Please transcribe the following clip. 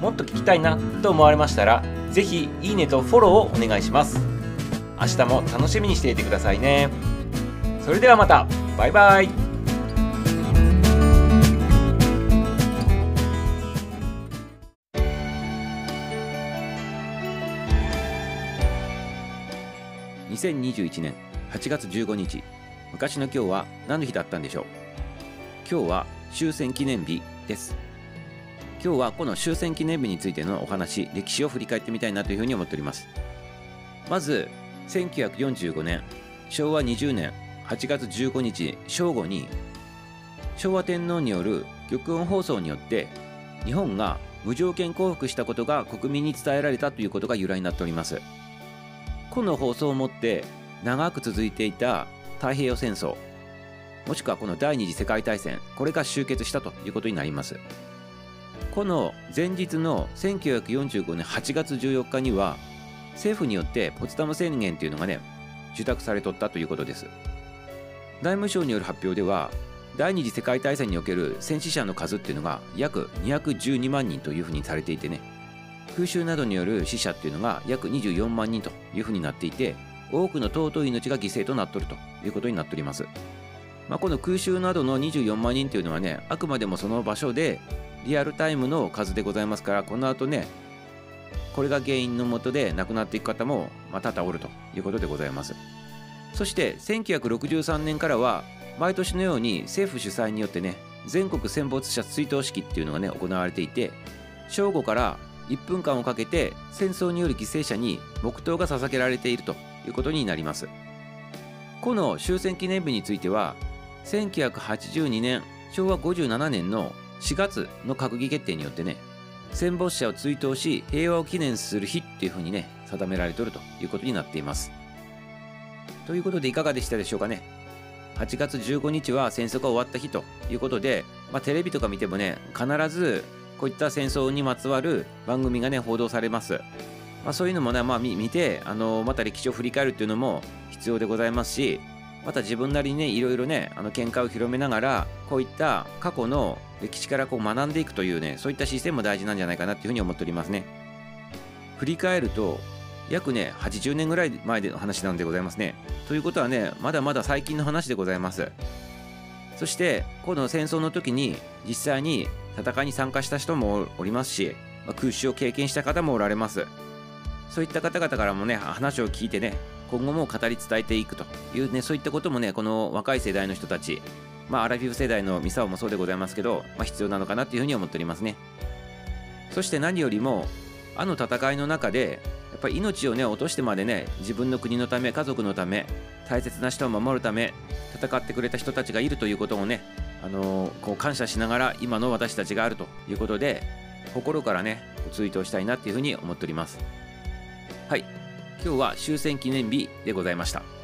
もっと聞きたいなと思われましたら是非いいねとフォローをお願いします。明日も楽しみにしていてくださいね。それではまた。バイバイ。2021年8月15日昔の今日は何の日だったんでしょう？今日は終戦記念日です。今日はこの終戦記念日についてのお話歴史を振り返ってみたいなというふうに思っております。まず1945年昭和20年8月15日正午に昭和天皇による玉音放送によって日本が無条件降伏したことが国民に伝えられたということが由来になっております。この放送をもって長く続いていた太平洋戦争もしくはこの第二次世界大戦これが終結したということになります。この前日の1945年8月14日には政府によってポツダム宣言というのがね受託されとったということです。内務省による発表では第二次世界大戦における戦死者の数っていうのが約212万人というふうにされていてね空襲などによる死者っていうのが約24万人というふうになっていて多くの尊い命が犠牲となっとるということになっております、まあ、この空襲などの24万人というのはねあくまでもその場所でリアルタイムの数でございますからこの後ねこれが原因のもとで亡くなっていく方もまた多々おるということでございます。そして1963年からは毎年のように政府主催によってね全国戦没者追悼式っていうのがね行われていて正午から1分間をかけて戦争による犠牲者に黙祷が捧げられているということになります。この終戦記念日については1982年昭和57年の4月の閣議決定によってね戦没者を追悼し平和を記念する日っていうふうにね定められておるということになっています。ということでいかがでしたでしょうかね。8月15日は戦争が終わった日ということで、まあ、テレビとか見てもね必ずこういった戦争にまつわる番組がね報道されます、まあ、そういうのもね、まあ、見てあのまた歴史を振り返るっていうのも必要でございますしまた自分なりにねいろいろねあの見解を広めながらこういった過去の歴史からこう学んでいくというねそういった姿勢も大事なんじゃないかなっていうふうに思っておりますね。振り返ると約ね80年ぐらい前での話なんでございますね。ということはねまだまだ最近の話でございます。そしてこの戦争の時に実際に戦いに参加した人もおりますし、ま、空襲を経験した方もおられます。そういった方々からもね話を聞いてね今後も語り伝えていくというねそういったこともねこの若い世代の人たちまあ、アラフィフ世代のミサオもそうでございますけど、まあ、必要なのかなっていうふうに思っておりますね。そして何よりも、あの戦いの中で、やっぱり命をね、落としてまでね、自分の国のため、家族のため、大切な人を守るため、戦ってくれた人たちがいるということをね、あのー、こう感謝しながら今の私たちがあるということで、心からね、追悼したいなっていうふうに思っております。はい。今日は終戦記念日でございました。